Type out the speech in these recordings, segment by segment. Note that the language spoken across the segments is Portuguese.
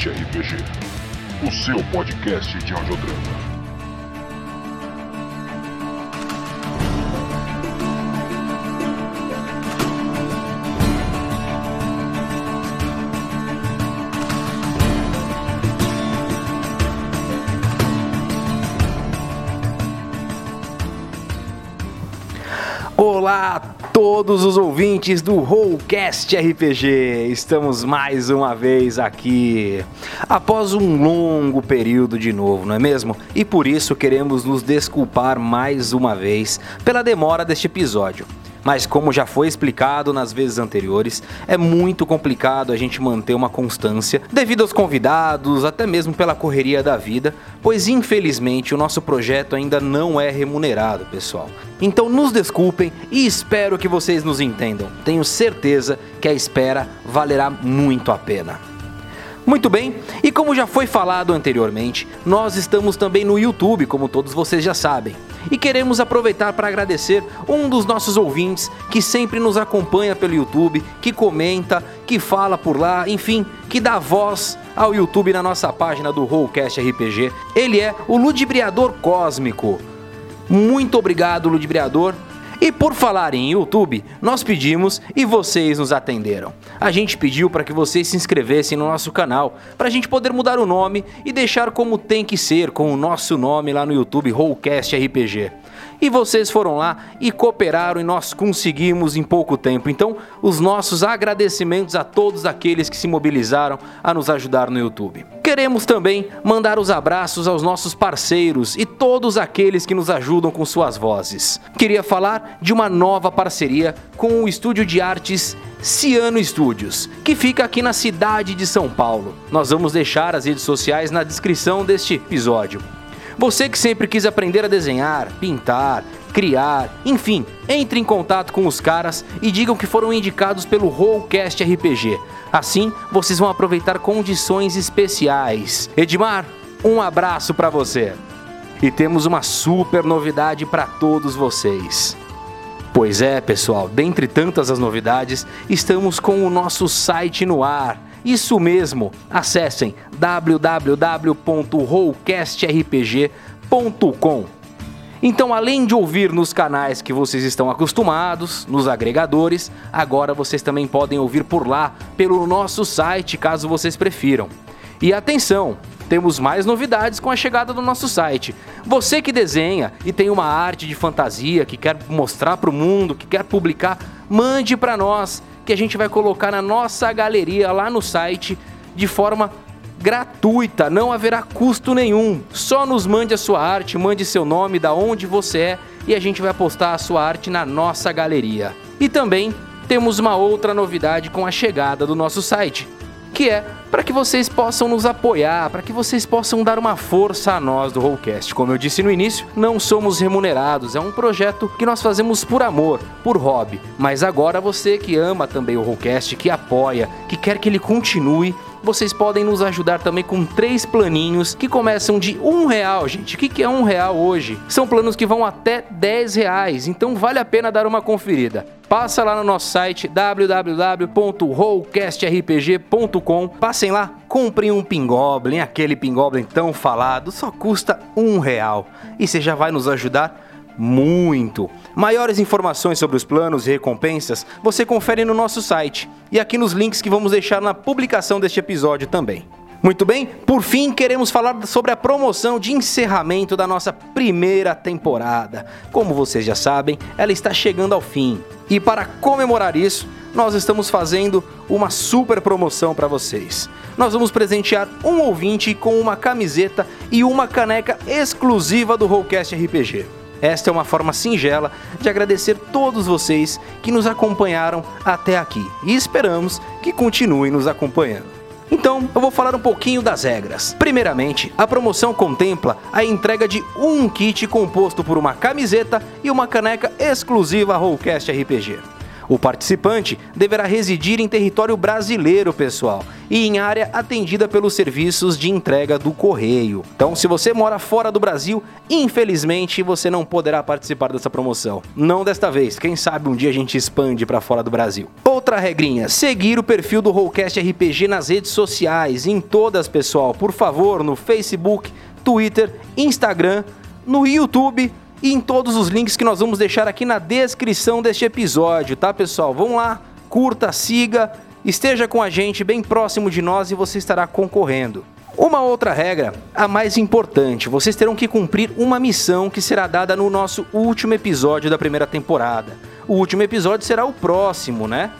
Rollcast RPG, o seu podcast de audiodrama. Olá a todos os ouvintes do Rollcast RPG. Estamos mais uma vez aqui após um longo período de novo, não é mesmo? E por isso queremos nos desculpar mais uma vez pela demora deste episódio. Mas como já foi explicado nas vezes anteriores, é muito complicado a gente manter uma constância devido aos convidados, até mesmo pela correria da vida, pois infelizmente o nosso projeto ainda não é remunerado, pessoal. Então nos desculpem e espero que vocês nos entendam. Tenho certeza que a espera valerá muito a pena. Muito bem, e como já foi falado anteriormente, nós estamos também no YouTube, como todos vocês já sabem. E queremos aproveitar para agradecer um dos nossos ouvintes que sempre nos acompanha pelo YouTube, que comenta, que fala por lá, enfim, que dá voz ao YouTube na nossa página do Rollcast RPG. Ele é o Ludibriador Cósmico. Muito obrigado, Ludibriador. E por falar em YouTube, nós pedimos e vocês nos atenderam. A gente pediu para que vocês se inscrevessem no nosso canal, para a gente poder mudar o nome e deixar como tem que ser com o nosso nome lá no YouTube, Rollcast RPG. E vocês foram lá e cooperaram e nós conseguimos em pouco tempo. Então, os nossos agradecimentos a todos aqueles que se mobilizaram a nos ajudar no YouTube. Queremos também mandar os abraços aos nossos parceiros e todos aqueles que nos ajudam com suas vozes. Queria falar de uma nova parceria com o estúdio de artes Ciano Studios, que fica aqui na cidade de São Paulo. Nós vamos deixar as redes sociais na descrição deste episódio. Você que sempre quis aprender a desenhar, pintar, criar, enfim, entre em contato com os caras e digam que foram indicados pelo Rollcast RPG. Assim, vocês vão aproveitar condições especiais. Edmar, um abraço para você. E temos uma super novidade para todos vocês. Pois é, pessoal, dentre tantas as novidades, estamos com o nosso site no ar isso mesmo, acessem www.rollcastrpg.com. Então, além de ouvir nos canais que vocês estão acostumados, nos agregadores, agora vocês também podem ouvir por lá, pelo nosso site, caso vocês prefiram. E atenção, temos mais novidades com a chegada do nosso site. Você que desenha e tem uma arte de fantasia que quer mostrar para o mundo, que quer publicar, mande para nós que a gente vai colocar na nossa galeria lá no site de forma gratuita, não haverá custo nenhum. Só nos mande a sua arte, mande seu nome, da onde você é e a gente vai postar a sua arte na nossa galeria. E também temos uma outra novidade com a chegada do nosso site que é para que vocês possam nos apoiar, para que vocês possam dar uma força a nós do Rollcast. Como eu disse no início, não somos remunerados, é um projeto que nós fazemos por amor, por hobby. Mas agora você que ama também o Rollcast, que apoia, que quer que ele continue, vocês podem nos ajudar também com três planinhos que começam de um real, gente. O que é um real hoje? São planos que vão até 10 reais, então vale a pena dar uma conferida. Passa lá no nosso site www.rollcastrpg.com. Passem lá, comprem um Pingoblin, aquele Pingoblin tão falado, só custa um real. E você já vai nos ajudar muito. Maiores informações sobre os planos e recompensas você confere no nosso site e aqui nos links que vamos deixar na publicação deste episódio também. Muito bem, por fim queremos falar sobre a promoção de encerramento da nossa primeira temporada. Como vocês já sabem, ela está chegando ao fim. E para comemorar isso, nós estamos fazendo uma super promoção para vocês. Nós vamos presentear um ouvinte com uma camiseta e uma caneca exclusiva do Rollcast RPG. Esta é uma forma singela de agradecer todos vocês que nos acompanharam até aqui e esperamos que continuem nos acompanhando. Então, eu vou falar um pouquinho das regras. Primeiramente, a promoção contempla a entrega de um kit composto por uma camiseta e uma caneca exclusiva Rollcast RPG. O participante deverá residir em território brasileiro, pessoal, e em área atendida pelos serviços de entrega do correio. Então, se você mora fora do Brasil, infelizmente você não poderá participar dessa promoção. Não desta vez, quem sabe um dia a gente expande para fora do Brasil. Outra regrinha: seguir o perfil do Rollcast RPG nas redes sociais, em todas, pessoal, por favor, no Facebook, Twitter, Instagram, no YouTube e em todos os links que nós vamos deixar aqui na descrição deste episódio, tá, pessoal? Vão lá, curta, siga, esteja com a gente bem próximo de nós e você estará concorrendo. Uma outra regra, a mais importante, vocês terão que cumprir uma missão que será dada no nosso último episódio da primeira temporada. O último episódio será o próximo, né?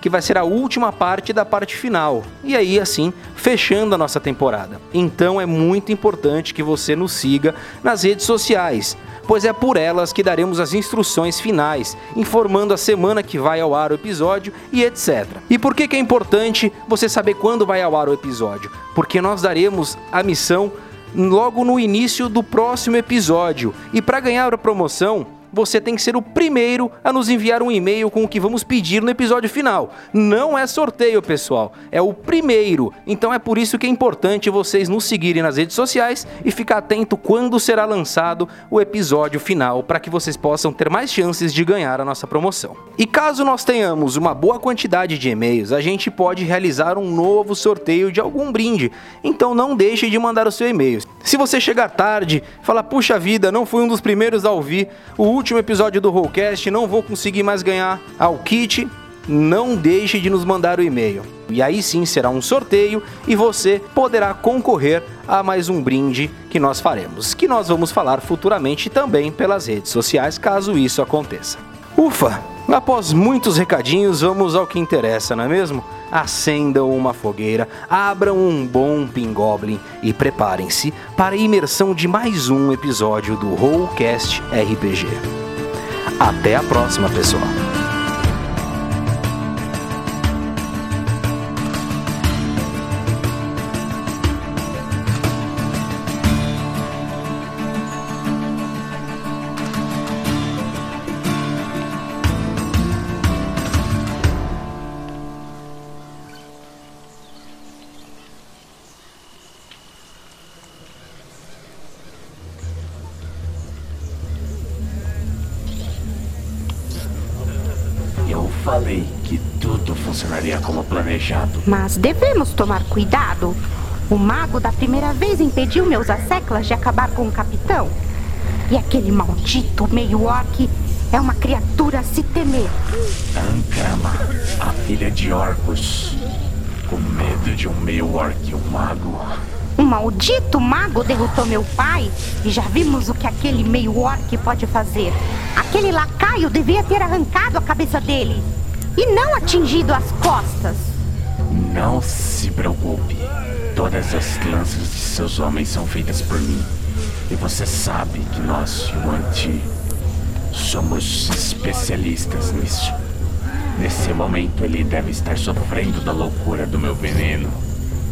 que vai ser a última parte da parte final. E aí, assim, fechando a nossa temporada. Então é muito importante que você nos siga nas redes sociais, pois é por elas que daremos as instruções finais, informando a semana que vai ao ar o episódio e etc. E por que, que é importante você saber quando vai ao ar o episódio? Porque nós daremos a missão logo no início do próximo episódio. E para ganhar a promoção, você tem que ser o primeiro a nos enviar um e-mail com o que vamos pedir no episódio final. Não é sorteio, pessoal, é o primeiro. Então é por isso que é importante vocês nos seguirem nas redes sociais e ficar atento quando será lançado o episódio final para que vocês possam ter mais chances de ganhar a nossa promoção. E caso nós tenhamos uma boa quantidade de e-mails, a gente pode realizar um novo sorteio de algum brinde. Então não deixe de mandar o seu e-mail. Se você chegar tarde, falar, puxa vida, não fui um dos primeiros a ouvir o último episódio do Rollcast, não vou conseguir mais ganhar ao kit, não deixe de nos mandar o e-mail. E aí sim será um sorteio e você poderá concorrer a mais um brinde que nós faremos, que nós vamos falar futuramente também pelas redes sociais, caso isso aconteça. Ufa! Após muitos recadinhos, vamos ao que interessa, não é mesmo? acendam uma fogueira, abram um bom pingoblin e preparem-se para a imersão de mais um episódio do Rollcast RPG. Até a próxima, pessoal! Devemos tomar cuidado. O mago da primeira vez impediu meus asseclas de acabar com o capitão. E aquele maldito meio-orc é uma criatura a se temer. Ankama, a filha de Orcus, com medo de um meio-orc e um mago. Um maldito mago derrotou meu pai e já vimos o que aquele meio-orc pode fazer. Aquele lacaio devia ter arrancado a cabeça dele e não atingido as costas. Não se preocupe. Todas as lanças de seus homens são feitas por mim. E você sabe que nós, Yuan-Ti, somos especialistas nisso. Nesse momento ele deve estar sofrendo da loucura do meu veneno.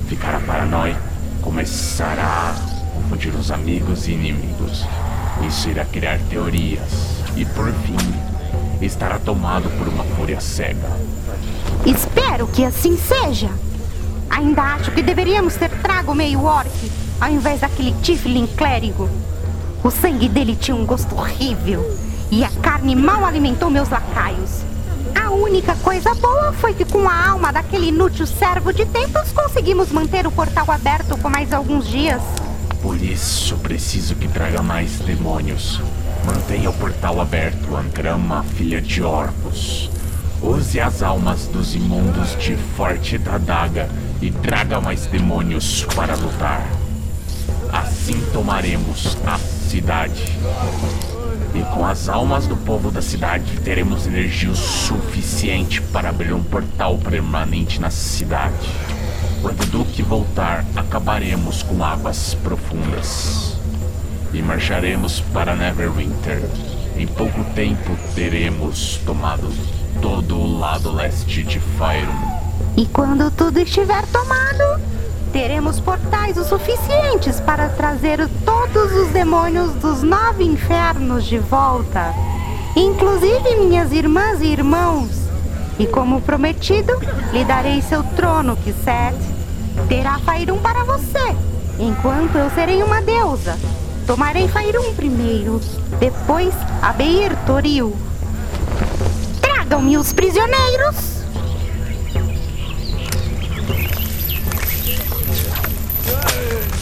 Ficará paranoico, começará a confundir os amigos e inimigos. Isso irá criar teorias. E por fim, estará tomado por uma fúria cega. Espero que assim seja. Ainda acho que deveríamos ter trago meio orc ao invés daquele Tiflin clérigo. O sangue dele tinha um gosto horrível e a carne mal alimentou meus lacaios. A única coisa boa foi que com a alma daquele inútil servo de tempos conseguimos manter o portal aberto por mais alguns dias. Por isso preciso que traga mais demônios. Mantenha o portal aberto, Angrama, filha de Orcus. Use as almas dos imundos de Forte da Daga e traga mais demônios para lutar. Assim tomaremos a cidade. E com as almas do povo da cidade teremos energia o suficiente para abrir um portal permanente na cidade. Quando o Duque voltar, acabaremos com águas profundas e marcharemos para Neverwinter. Em pouco tempo teremos tomado todo o lado leste de Fyron. E quando tudo estiver tomado, teremos portais o suficientes para trazer todos os demônios dos nove infernos de volta. Inclusive minhas irmãs e irmãos. E como prometido, lhe darei seu trono, que Set terá Fairum para você, enquanto eu serei uma deusa. Tomarei Fairum primeiro, depois Abeir Toril. Tragam-me os prisioneiros!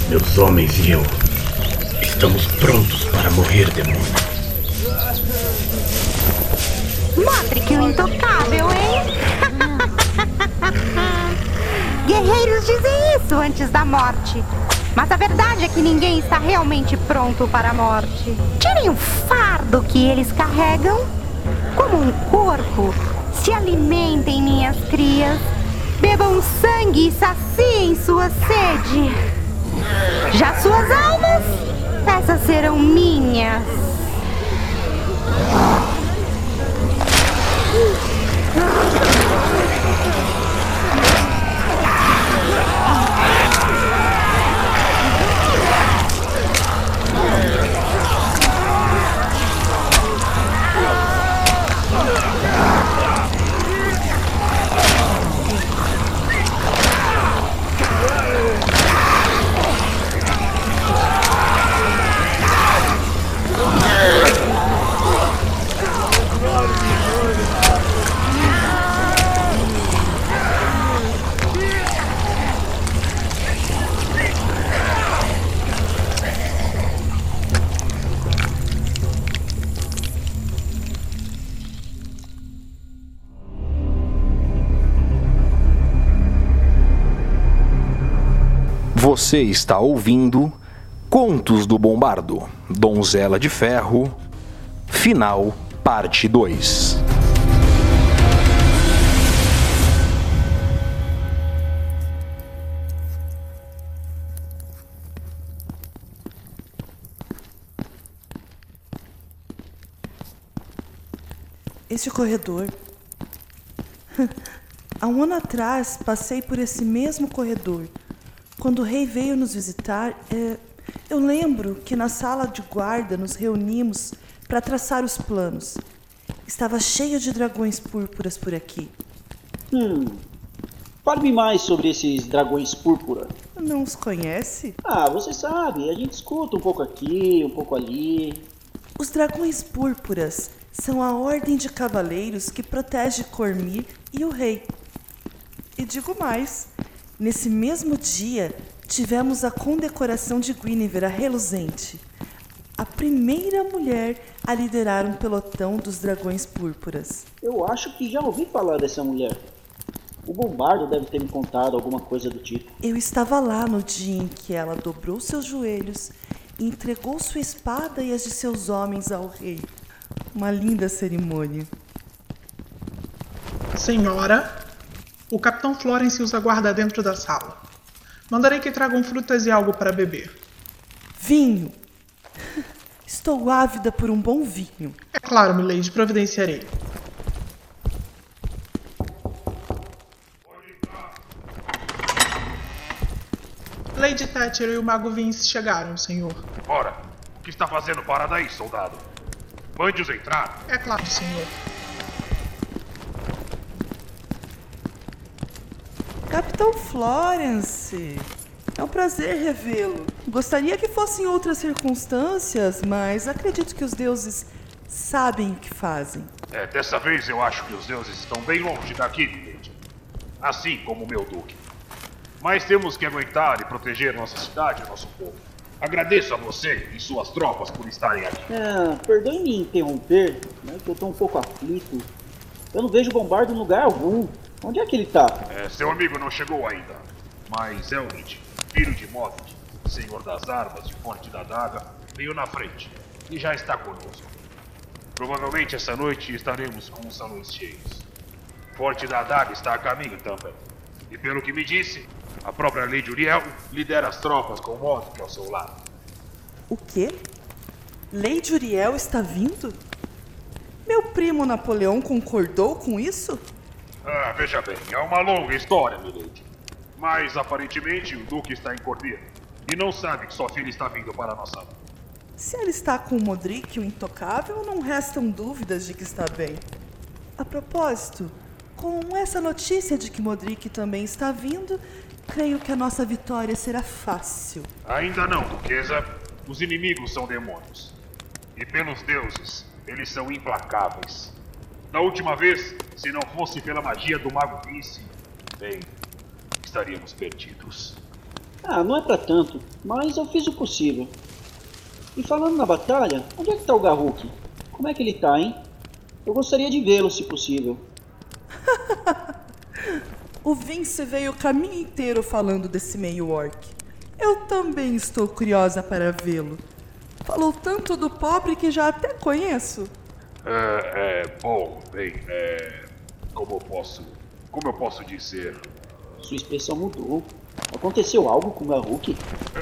Meus homens e eu estamos prontos para morrer, demônio. Modric o intocável, hein? Guerreiros dizem isso antes da morte. Mas a verdade é que ninguém está realmente pronto para a morte. Tirem o fardo que eles carregam. Corpo, se alimentem, minhas crias. Bebam sangue e saciem sua sede. Já suas almas, essas serão minhas. Você está ouvindo Contos do Bombardo, Donzela de Ferro, Final, Parte 2. Este corredor. Há um ano atrás passei por esse mesmo corredor. Quando o rei veio nos visitar, é, eu lembro que na sala de guarda nos reunimos para traçar os planos. Estava cheio de dragões púrpuras por aqui. Hum. Fale-me mais sobre esses dragões púrpura. Não os conhece? Ah, você sabe, a gente escuta um pouco aqui, um pouco ali. Os dragões púrpuras são a ordem de cavaleiros que protege Cormir e o rei. E digo mais, nesse mesmo dia tivemos a condecoração de Guinevere a reluzente, a primeira mulher a liderar um pelotão dos dragões púrpuras. Eu acho que já ouvi falar dessa mulher. O Bombardo deve ter me contado alguma coisa do tipo. Eu estava lá no dia em que ela dobrou seus joelhos e entregou sua espada e as de seus homens ao rei. Uma linda cerimônia. Senhora, o capitão Florence os aguarda dentro da sala. Mandarei que tragam frutas e algo para beber. Vinho! Estou ávida por um bom vinho. É claro, milady, providenciarei. Lady Thatcher e o Mago Vince chegaram, senhor. Ora, o que está fazendo para daí, soldado? Mande-os entrar. É claro, senhor. Capitão Florence! É um prazer revê-lo. Gostaria que fossem outras circunstâncias, mas acredito que os deuses sabem o que fazem. É, dessa vez eu acho que os deuses estão bem longe daqui, milady. Assim como o meu duque. Mas temos que aguentar e proteger nossa cidade e nosso povo. Agradeço a você e suas tropas por estarem aqui. Ah, perdoe me interromper, né, que eu tô um pouco aflito. Eu não vejo o Bombardo em lugar algum. Onde é que ele tá? É, seu amigo não chegou ainda. Mas Elrond, filho de Modric, senhor das armas e fonte da daga, veio na frente e já está conosco. Provavelmente essa noite estaremos com os salões cheios. Forte da daga está a caminho também. E pelo que me disse, a própria Lady Uriel lidera as tropas com Modric ao seu lado. O quê? Lady Uriel está vindo? Meu primo Napoleão concordou com isso? Ah, veja bem, é uma longa história, milady. Mas aparentemente o Duque está em Corvir e não sabe que sua filha está vindo para a nossa. Se ela está com o Modric, o intocável, não restam dúvidas de que está bem. A propósito, Com essa notícia de que Modric também está vindo, creio que a nossa vitória será fácil. Ainda não, Duquesa. Os inimigos são demônios. E pelos deuses, eles são implacáveis. Da última vez, se não fosse pela magia do Mago Vince, bem, estaríamos perdidos. Ah, não é pra tanto, mas eu fiz o possível. E falando na batalha, onde é que tá o Garruk? Como é que ele tá, hein? Eu gostaria de vê-lo, se possível. O Vince veio o caminho inteiro falando desse meio orc. Eu também estou curiosa para vê-lo. Falou tanto do pobre que já até conheço. É, é bom, bem, é. Como eu posso. Como eu posso dizer? Sua expressão mudou. Aconteceu algo com o Garruk?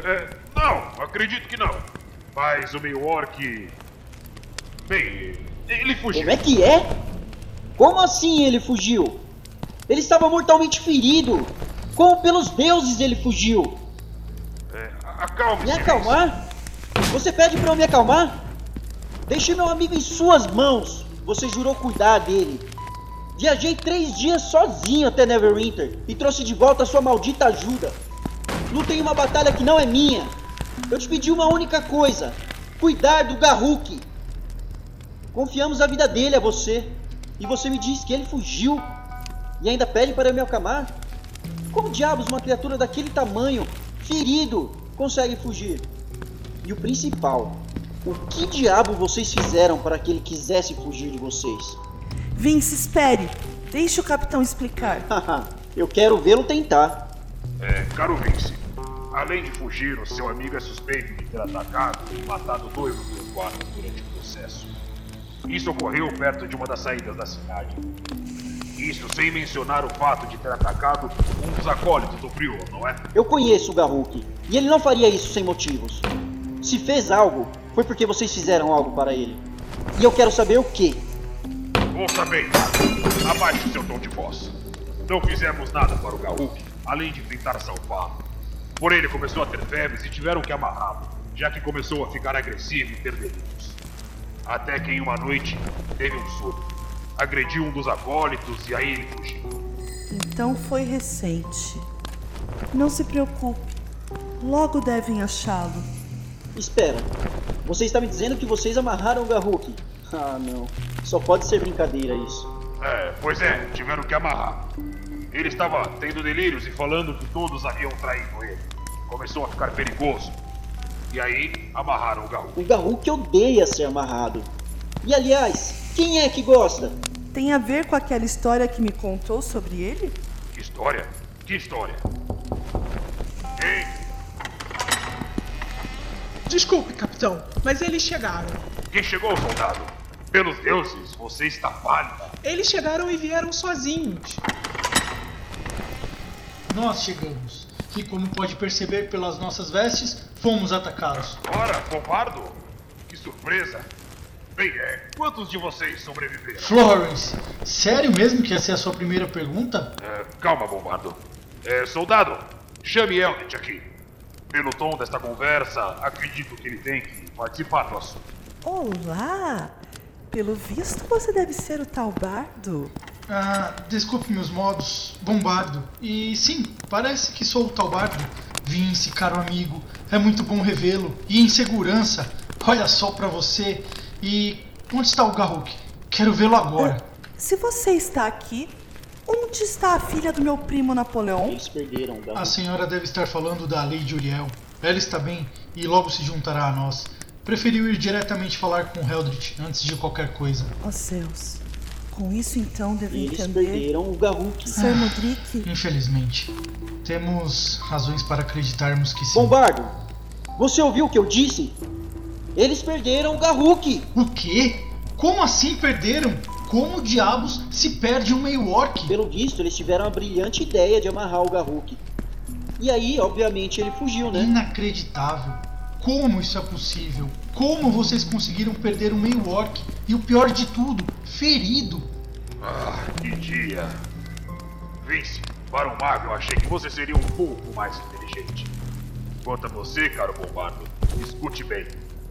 É, não, acredito que não. Mas o meio orc. Bem, ele fugiu. Como é que é? Como assim ele fugiu? Ele estava mortalmente ferido. Como pelos deuses ele fugiu? É, acalme-se. Me acalmar? Você pede para eu me acalmar? Deixei meu amigo em suas mãos. Você jurou cuidar dele. Viajei três dias sozinho até Neverwinter e trouxe de volta sua maldita ajuda. Lutei uma batalha que não é minha. Eu te pedi uma única coisa: cuidar do Garruk. Confiamos a vida dele a você. E você me diz que ele fugiu e ainda pede para eu me acalmar? Como diabos uma criatura daquele tamanho, ferido, consegue fugir? E o principal, o que diabo vocês fizeram para que ele quisesse fugir de vocês? Vince, espere. Deixe o capitão explicar. eu quero vê-lo tentar. É, caro Vince, além de fugir, o seu amigo é suspeito de ter atacado e matado dois dos seus guardas durante o processo. Isso ocorreu perto de uma das saídas da cidade. Isso sem mencionar o fato de ter atacado um dos acólitos do Prior, não é? Eu conheço o Garruk, e ele não faria isso sem motivos. Se fez algo, foi porque vocês fizeram algo para ele. E eu quero saber o que. Ouça bem, abaixe seu tom de voz. Não fizemos nada para o Garruk, além de tentar salvá-lo. Porém, ele começou a ter febres e tiveram que amarrá-lo, já que começou a ficar agressivo e ter delírios. Até que em uma noite teve um surto. Agrediu um dos acólitos e aí ele fugiu. Então foi recente. Não se preocupe. Logo devem achá-lo. Espera. Você está me dizendo que vocês amarraram o Garruk? Ah, não. Só pode ser brincadeira isso. É, pois é, tiveram que amarrar. Ele estava tendo delírios e falando que todos haviam traído ele. Começou a ficar perigoso. E aí, amarraram o Garruk. O Garruk odeia ser amarrado. E aliás, quem é que gosta? Tem a ver com aquela história que me contou sobre ele? Que história? Que história? Ei! Desculpe, capitão, mas eles chegaram. Quem chegou, soldado? Pelos deuses, você está pálida. Eles chegaram e vieram sozinhos. Nós chegamos. E como pode perceber pelas nossas vestes, fomos atacados. Ora, covardo? Que surpresa! Bem, é, quantos de vocês sobreviveram? Florence, sério mesmo que essa é a sua primeira pergunta? É, calma, Bombardo. É, soldado, chame Eldritch aqui. Pelo tom desta conversa, acredito que ele tem que participar do assunto. Olá! Pelo visto, você deve ser o tal bardo. Ah, desculpe meus modos, Bombardo. E sim, parece que sou o tal bardo. Vince, caro amigo, é muito bom revê-lo. E em segurança, olha só pra você. E onde está o Garruk? Quero vê-lo agora. Se você está aqui, onde está a filha do meu primo Napoleão? Eles perderam o Garruk. A senhora deve estar falando da Lady Uriel. Ela está bem e logo se juntará a nós. Preferiu ir diretamente falar com Heldritch antes de qualquer coisa. Ó céus. Com isso então devo Eles entender. perderam o Garruk. Sir Modric, Infelizmente, temos razões para acreditarmos que sim. Bombardo, você ouviu o que eu disse? Eles perderam o Garruk. O quê? Como assim perderam? Como diabos se perde um meio orc? Pelo visto, eles tiveram a brilhante ideia de amarrar o Garruk. E aí, obviamente, ele fugiu, né? Inacreditável. Como isso é possível? Como vocês conseguiram perder um meio orc? E o pior de tudo, ferido. Ah, que dia. Vince, para um mago eu achei que você seria um pouco mais inteligente. Quanto a você, caro Bombardo, escute bem,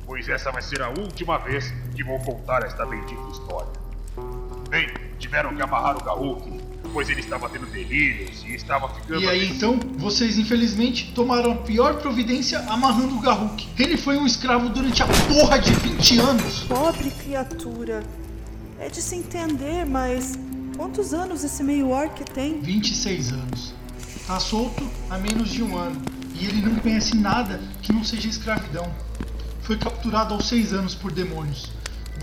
pois essa vai ser a última vez que vou contar esta bendita história. Bem, tiveram que amarrar o Garruk pois ele estava tendo delírios e estava ficando. E aí então, vocês infelizmente tomaram a pior providência amarrando o Garruk. Ele foi um escravo durante a porra de 20 anos. Pobre criatura. É de se entender, mas quantos anos esse meio orc tem? 26 anos. Tá solto há menos de um ano. E ele não conhece nada que não seja escravidão. Foi capturado aos 6 anos por demônios.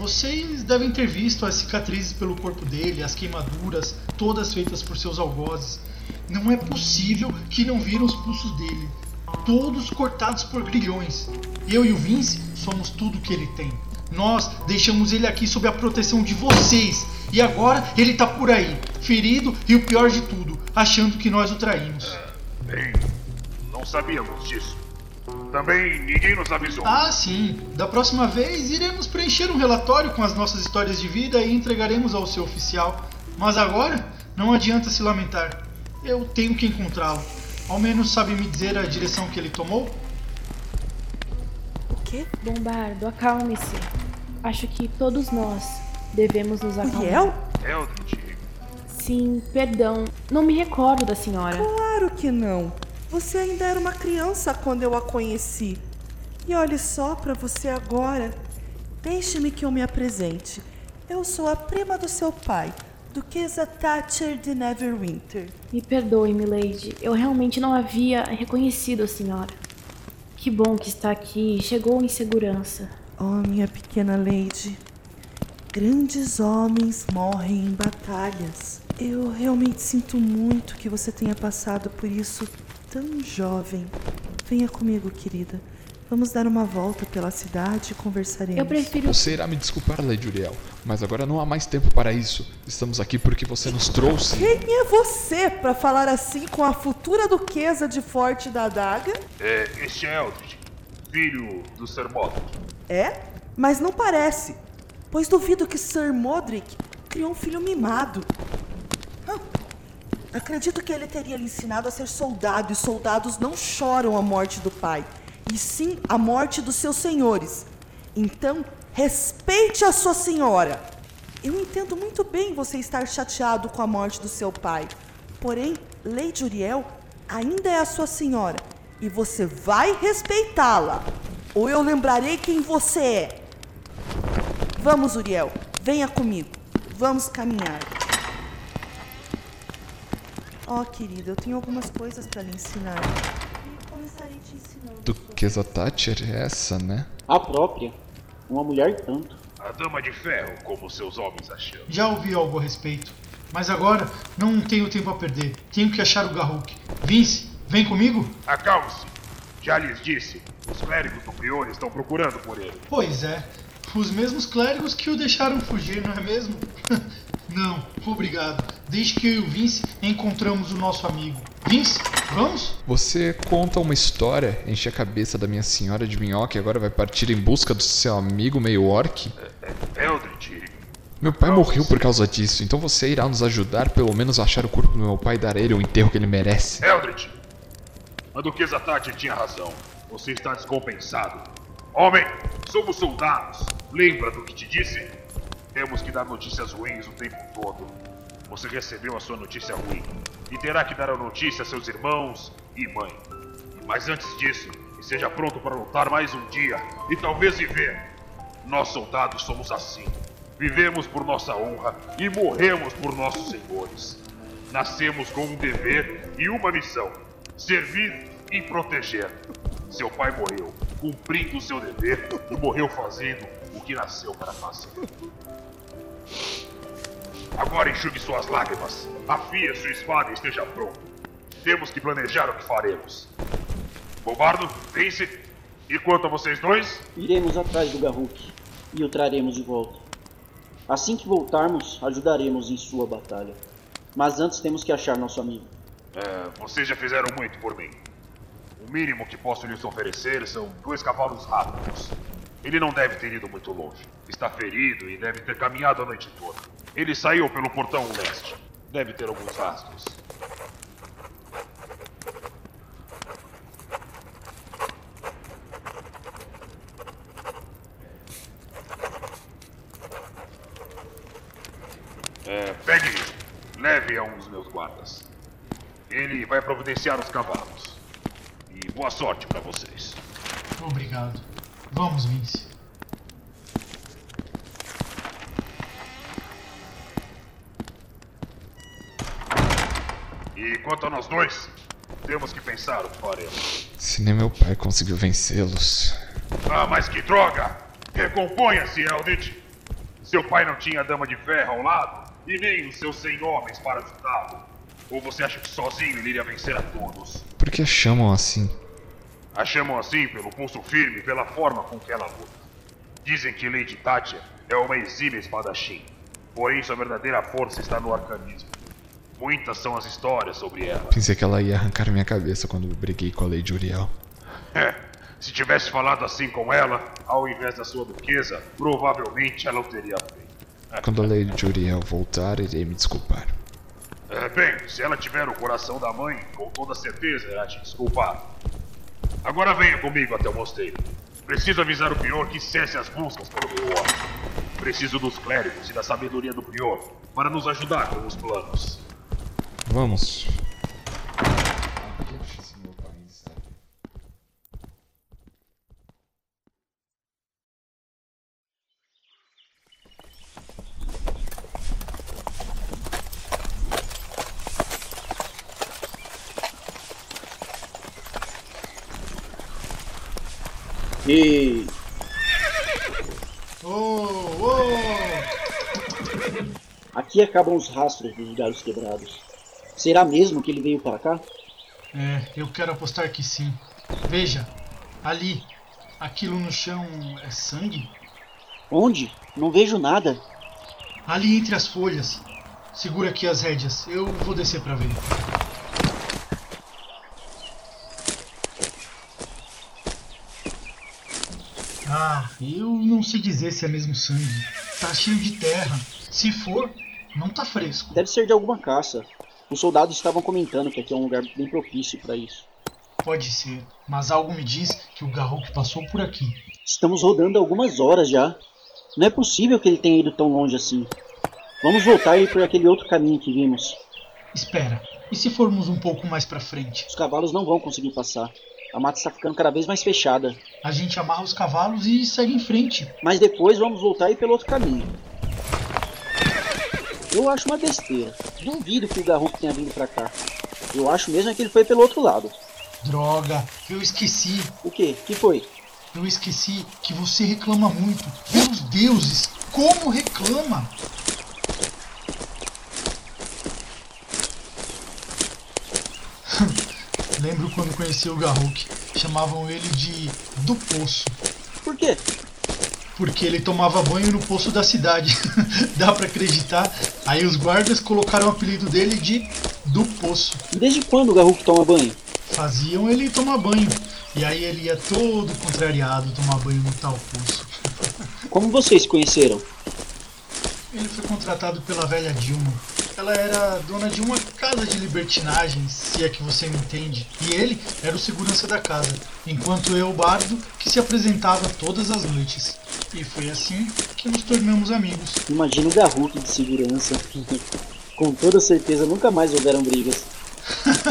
Vocês devem ter visto as cicatrizes pelo corpo dele, as queimaduras, todas feitas por seus algozes. Não é possível que não viram os pulsos dele. Todos cortados por grilhões. Eu e o Vince somos tudo que ele tem. Nós deixamos ele aqui sob a proteção de vocês. E agora ele tá por aí, ferido e o pior de tudo, achando que nós o traímos. Bem, não sabíamos disso. Também ninguém nos avisou. Ah, sim. Da próxima vez iremos preencher um relatório com as nossas histórias de vida e entregaremos ao seu oficial. Mas agora não adianta se lamentar. Eu tenho que encontrá-lo. Ao menos sabe me dizer a direção que ele tomou? O quê? Bombardo, acalme-se. Acho que todos nós devemos nos acalmar. Uriel? Eldritch, Sim, perdão. Não me recordo da senhora. Claro que não. Você ainda era uma criança quando eu a conheci. E olhe só para você agora. Deixe-me que eu me apresente. Eu sou a prima do seu pai, Duquesa Thatcher de Neverwinter. Me perdoe, milady. Eu realmente não havia reconhecido a senhora. Que bom que está aqui chegou em segurança. Oh, minha pequena lady. Grandes homens morrem em batalhas. Eu realmente sinto muito que você tenha passado por isso tão jovem. Venha comigo, querida. Vamos dar uma volta pela cidade e conversaremos. Eu prefiro. Você irá me desculpar, Lady Uriel, mas agora não há mais tempo para isso. Estamos aqui porque você nos trouxe. Quem é você para falar assim com a futura duquesa de Forte da Adaga? é, este é Eldritch, filho do Sir Modric. É? Mas não parece, pois duvido que Sir Modric criou um filho mimado. Acredito que ele teria lhe ensinado a ser soldado, e soldados não choram a morte do pai, e sim a morte dos seus senhores. Então, respeite a sua senhora. Eu entendo muito bem você estar chateado com a morte do seu pai. Porém, Lady Uriel ainda é a sua senhora e você vai respeitá-la. Ou eu lembrarei quem você é. Vamos, Uriel, venha comigo. Vamos caminhar. Oh, querida, eu tenho algumas coisas para lhe ensinar. E começarei te ensinando. Duquesa Thatcher é essa, né? A própria. Uma mulher tanto. A Dama de Ferro, como seus homens acham. Já ouvi algo a respeito. Mas agora não tenho tempo a perder. Tenho que achar o Garruk. Vince, vem comigo? Acalme-se. Já lhes disse, os clérigos do Prione estão procurando por ele. Pois é. Os mesmos clérigos que o deixaram fugir, não é mesmo? não, obrigado. Desde que eu e o Vince encontramos o nosso amigo. Vince, vamos? Você conta uma história, enche a cabeça da minha senhora de minhoca e agora vai partir em busca do seu amigo meio orc? Eldritch, Meu pai morreu por causa disso, então você irá nos ajudar pelo menos a achar o corpo do meu pai e dar a ele o enterro que ele merece. Eldritch, a Duquesa Tati tinha razão. Você está descompensado. Homem, somos soldados. Lembra do que te disse? Temos que dar notícias ruins o tempo todo. Você recebeu a sua notícia ruim e terá que dar a notícia a seus irmãos e mãe. Mas antes disso, esteja pronto para lutar mais um dia e talvez viver. Nós soldados somos assim. Vivemos por nossa honra e morremos por nossos senhores. Nascemos com um dever e uma missão: servir e proteger. Seu pai morreu cumprindo o seu dever e morreu fazendo o que nasceu para fazer. Agora enxugue suas lágrimas, afie sua espada e esteja pronto. Temos que planejar o que faremos. Bombardo, vence. E quanto a vocês dois? Iremos atrás do Garruk e o traremos de volta. Assim que voltarmos, ajudaremos em sua batalha. Mas antes temos que achar nosso amigo. É, vocês já fizeram muito por mim. O mínimo que posso lhes oferecer são dois cavalos rápidos. Ele não deve ter ido muito longe. Está ferido e deve ter caminhado a noite toda. Ele saiu pelo portão leste. Deve ter alguns rastros. É, pegue, leve a um dos meus guardas. Ele vai providenciar os cavalos. E boa sorte para vocês. Obrigado. Vamos, Vince. Quanto a nós dois, temos que pensar o que faremos. Se nem meu pai conseguiu vencê-los. Ah, mas que droga! Recomponha-se, Eldritch! Seu pai não tinha a dama de ferro ao lado e nem os seus cem homens para ajudá-lo. Ou você acha que sozinho ele iria vencer a todos? Por que a chamam assim? A chamam assim pelo pulso firme e pela forma com que ela luta. Dizem que Lady Tatia é uma exímia espadachim, porém sua verdadeira força está no arcanismo. Muitas são as histórias sobre ela. Pensei que ela ia arrancar minha cabeça quando briguei com a Lady Uriel. É, se tivesse falado assim com ela, ao invés da sua duquesa, provavelmente ela o teria feito. Quando a Lady Uriel voltar, irei me desculpar. É, bem, se ela tiver o coração da mãe, com toda certeza irá te desculpar. Agora venha comigo até o mosteiro. Preciso avisar o prior que cesse as buscas pelo meu homem. Preciso dos clérigos e da sabedoria do prior para nos ajudar com os planos. Vamos. E. Oh, oh! Aqui acabam os rastros dos galhos quebrados. Será mesmo que ele veio para cá? É, eu quero apostar que sim. Veja, ali, aquilo no chão é sangue? Onde? Não vejo nada. Ali entre as folhas. Segura aqui as rédeas, eu vou descer para ver. Ah, eu não sei dizer se é mesmo sangue. Tá cheio de terra. Se for, não tá fresco. Deve ser de alguma caça. Os soldados estavam comentando que aqui é um lugar bem propício para isso. Pode ser, mas algo me diz que o Garruk passou por aqui. Estamos rodando algumas horas já. Não é possível que ele tenha ido tão longe assim. Vamos voltar e ir por aquele outro caminho que vimos. Espera, e se formos um pouco mais para frente? Os cavalos não vão conseguir passar. A mata está ficando cada vez mais fechada. A gente amarra os cavalos e segue em frente. Mas depois vamos voltar e ir pelo outro caminho. Eu acho uma besteira. Duvido que o Garruk tenha vindo pra cá. Eu acho mesmo que ele foi pelo outro lado. Droga, eu esqueci. O quê? que foi? Eu esqueci que você reclama muito. Meus deuses, como reclama! Lembro quando conheci o Garruk. Chamavam ele de do Poço. Por quê? Porque ele tomava banho no poço da cidade. Dá pra acreditar? Aí os guardas colocaram o apelido dele de do Poço. E desde quando o Garruk toma banho? Faziam ele tomar banho. E aí ele ia todo contrariado tomar banho no tal poço. Como vocês se conheceram? Ele foi contratado pela velha Dilma. Ela era dona de uma casa de libertinagens, se é que você me entende. E ele era o segurança da casa, enquanto eu, o bardo, que se apresentava todas as noites. E foi assim que nos tornamos amigos. Imagina o Garruk de segurança. Com toda certeza nunca mais houveram brigas.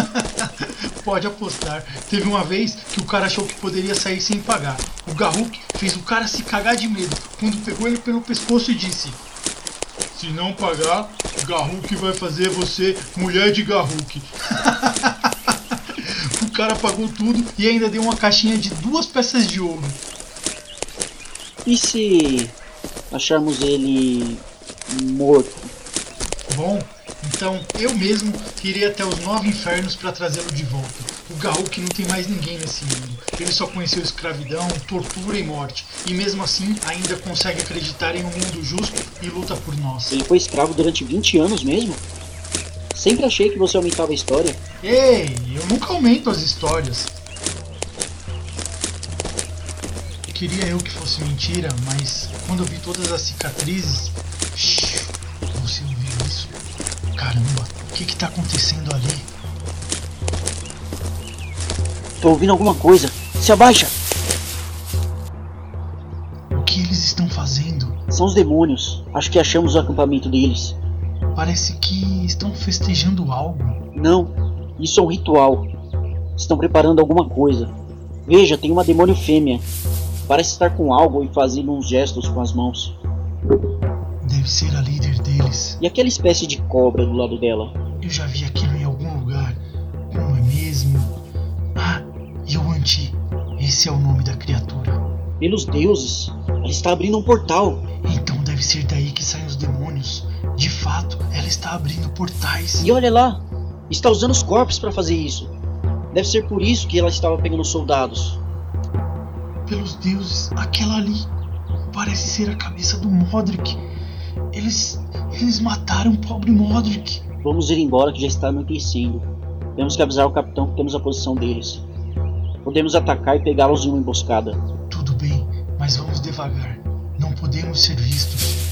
Pode apostar. Teve uma vez que o cara achou que poderia sair sem pagar. O Garruk fez o cara se cagar de medo quando pegou ele pelo pescoço e disse: Se não pagar, Garruk vai fazer você mulher de Garruk. o cara pagou tudo e ainda deu uma caixinha de duas peças de ouro. E se acharmos ele morto? Bom, então eu mesmo irei até os nove infernos para trazê-lo de volta. O Garruk não tem mais ninguém nesse mundo. Ele só conheceu escravidão, tortura e morte. E mesmo assim ainda consegue acreditar em um mundo justo e luta por nós. Ele foi escravo durante 20 anos mesmo? Sempre achei que você aumentava a história. Ei, eu nunca aumento as histórias. Queria eu que fosse mentira, mas quando eu vi todas as cicatrizes. Shhh, você ouviu isso? Caramba, o que que tá acontecendo ali? Tô ouvindo alguma coisa. Se abaixa! O que eles estão fazendo? São os demônios. Acho que achamos o acampamento deles. Parece que estão festejando algo. Não, isso é um ritual. Estão preparando alguma coisa. Veja, tem uma demônio fêmea. Parece estar com algo e fazendo uns gestos com as mãos. Deve ser a líder deles. E aquela espécie de cobra do lado dela? Eu já vi aquilo em algum lugar. Não é mesmo? Ah, Yuan-Ti. Esse é o nome da criatura. Pelos deuses, ela está abrindo um portal. Então deve ser daí que saem os demônios. De fato, ela está abrindo portais. E olha lá, está usando os corpos para fazer isso. Deve ser por isso que ela estava pegando soldados. Pelos deuses, aquela ali parece ser a cabeça do Modric. Eles. Eles mataram o pobre Modric. Vamos ir embora que já está anoitecendo. Temos que avisar o capitão que temos a posição deles. Podemos atacar e pegá-los em uma emboscada. Tudo bem, mas vamos devagar. Não podemos ser vistos.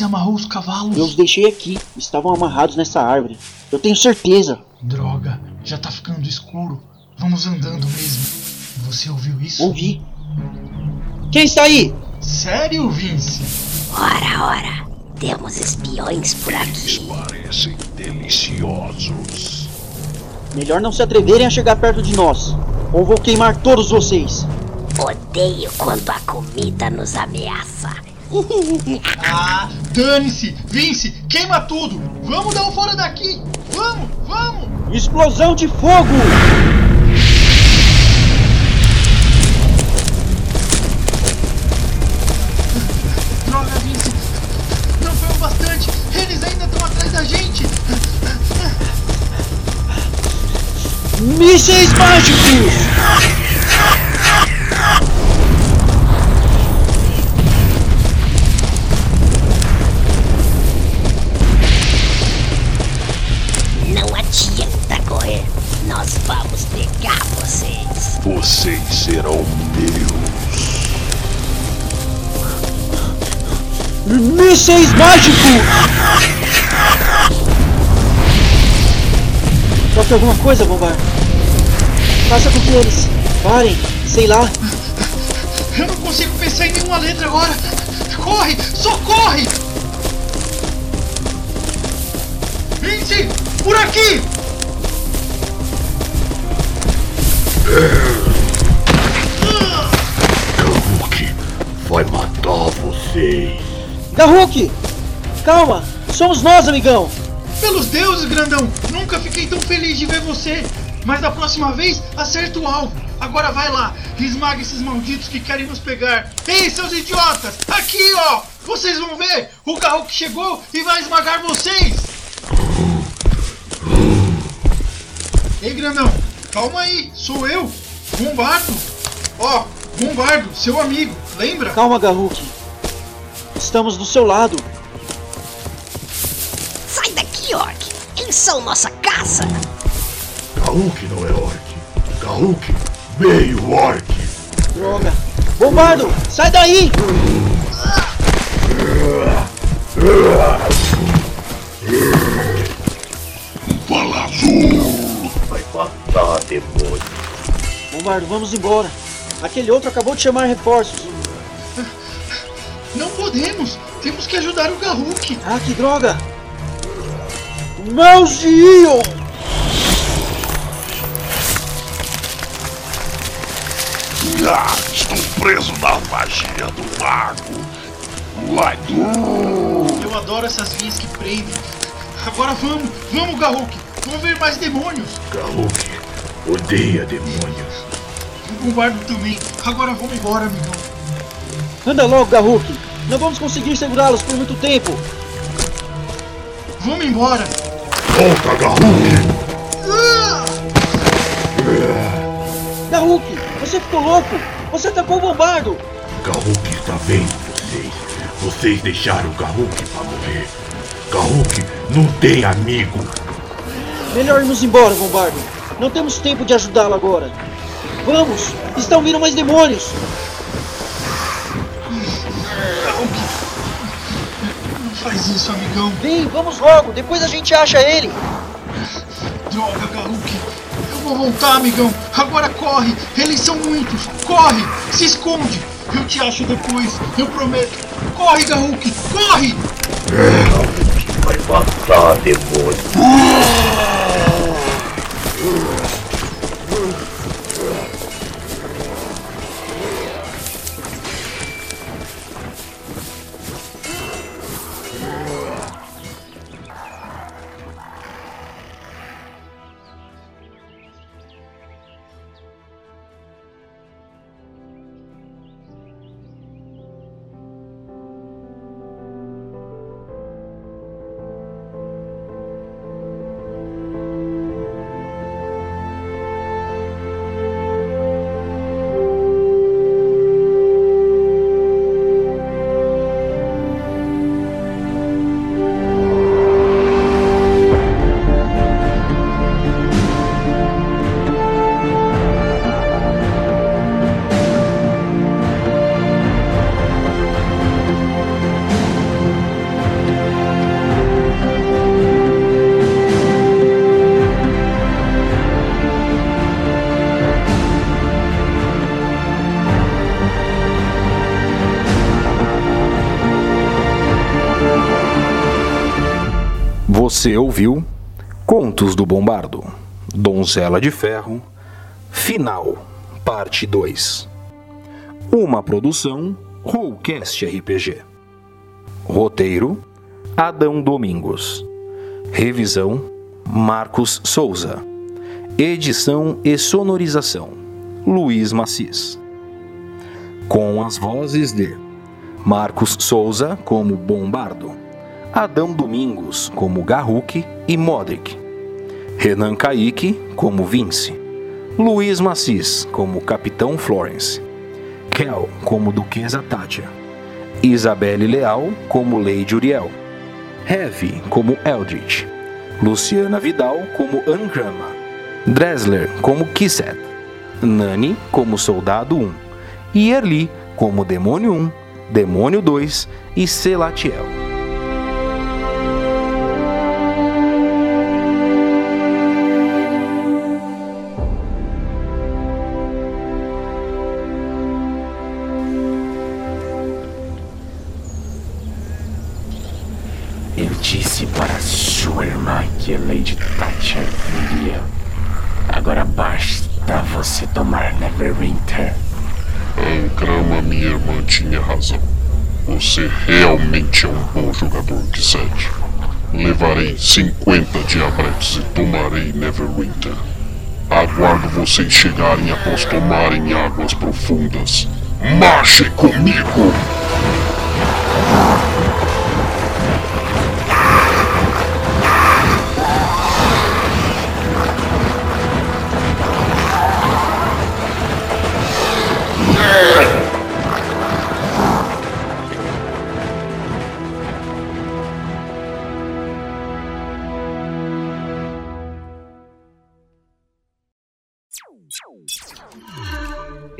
Você amarrou os cavalos? Eu os deixei aqui. Estavam amarrados nessa árvore. Eu tenho certeza. Droga, já tá ficando escuro. Vamos andando mesmo. Você ouviu isso? Ouvi. Quem está aí? Sério, Vince? Ora, ora. Temos espiões por aqui. Parecem deliciosos. Melhor não se atreverem a chegar perto de nós. Ou vou queimar todos vocês. Odeio quando a comida nos ameaça. Ah, dane-se! Vince, queima tudo! Vamos dar um fora daqui! Vamos, vamos! Explosão de fogo! Droga, Vince! Não foi o bastante! Eles ainda estão atrás da gente! Mísseis mágicos! Mísseis mágicos! Falta alguma coisa, Bombar? Faça com que eles parem, sei lá. Eu não consigo pensar em nenhuma letra agora! Corre! Socorre! Vince! Por aqui! Garruk vai matar vocês. Garruk! Calma! Somos nós, amigão! Pelos deuses, grandão! Nunca fiquei tão feliz de ver você! Mas da próxima vez, acerta o alvo! Agora vai lá! Esmaga esses malditos que querem nos pegar! Ei, seus idiotas! Aqui, ó! Vocês vão ver! O carro que chegou e vai esmagar vocês! Ei, grandão! Calma aí! Sou eu! Bombardo! Ó, Bombardo, seu amigo! Lembra? Calma, Garruk. Estamos do seu lado. Sai daqui, Orc. Eles são nossa caça. Garruk não é orc. Garruk, meio orc. Droga! Bombardo! Sai daí! Bala azul. Vai matar, demônio. Bombardo, vamos embora. Aquele outro acabou de chamar reforços. Não podemos! Temos que ajudar o Garruk! Ah, que droga! Mãos de Ion! Ah, estou preso na magia do lago. Lago. Eu adoro essas vinhas que prendem. Agora vamos, vamos, Garruk! Vamos ver mais demônios! Garruk odeia demônios. O Bombardo também. Agora vamos embora, amigão. Anda logo, Garruk! Não vamos conseguir segurá-los por muito tempo! Vamos embora! Volta, Garruk. Ah! Garruk, você ficou louco? Você atacou o bombardo! Garruk está vendo vocês. Vocês deixaram o Garruk para morrer. Garruk não tem amigo. Melhor irmos embora, bombardo. Não temos tempo de ajudá-lo agora. Vamos! Estão vindo mais demônios! Faz isso, amigão. Vem, vamos logo, depois a gente acha ele. Droga, Garruk. Eu vou voltar, amigão. Agora corre. Eles são muitos. Corre. Se esconde. Eu te acho depois. Eu prometo. Corre, Garruk. Corre. Vai passar, demônio. Você ouviu Contos do Bombardo, Donzela de Ferro, Final, Parte 2. Uma produção Rollcast RPG. Roteiro Adão Domingos. Revisão Marcos Souza. Edição e sonorização Luiz Macis. Com as vozes de Marcos Souza como Bombardo. Adão Domingos como Garruk e Modric, Renan Kaique como Vince, Luiz Macis como Capitão Florence, Kel como Duquesa Tátia, Isabelle Leal como Lady Uriel, Heavy como Eldritch, Luciana Vidal como Angrama, Dresler como Kisset, Nani como Soldado 1 e Erli como Demônio 1, Demônio 2 e Selatiel. Eu disse para sua irmã que a Lady Thatcher viria. Agora basta você tomar Neverwinter. Angrama, minha irmã tinha razão. Você realmente é um bom jogador, Kizet. Levarei 50 diabretes e tomarei Neverwinter. Aguardo vocês chegarem após tomarem águas profundas. Marche comigo!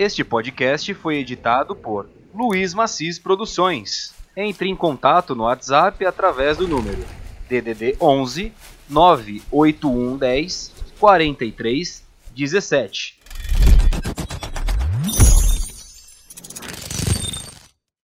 Este podcast foi editado por Luiz Macis Produções. Entre em contato no WhatsApp através do número DDD 11 98110 43 17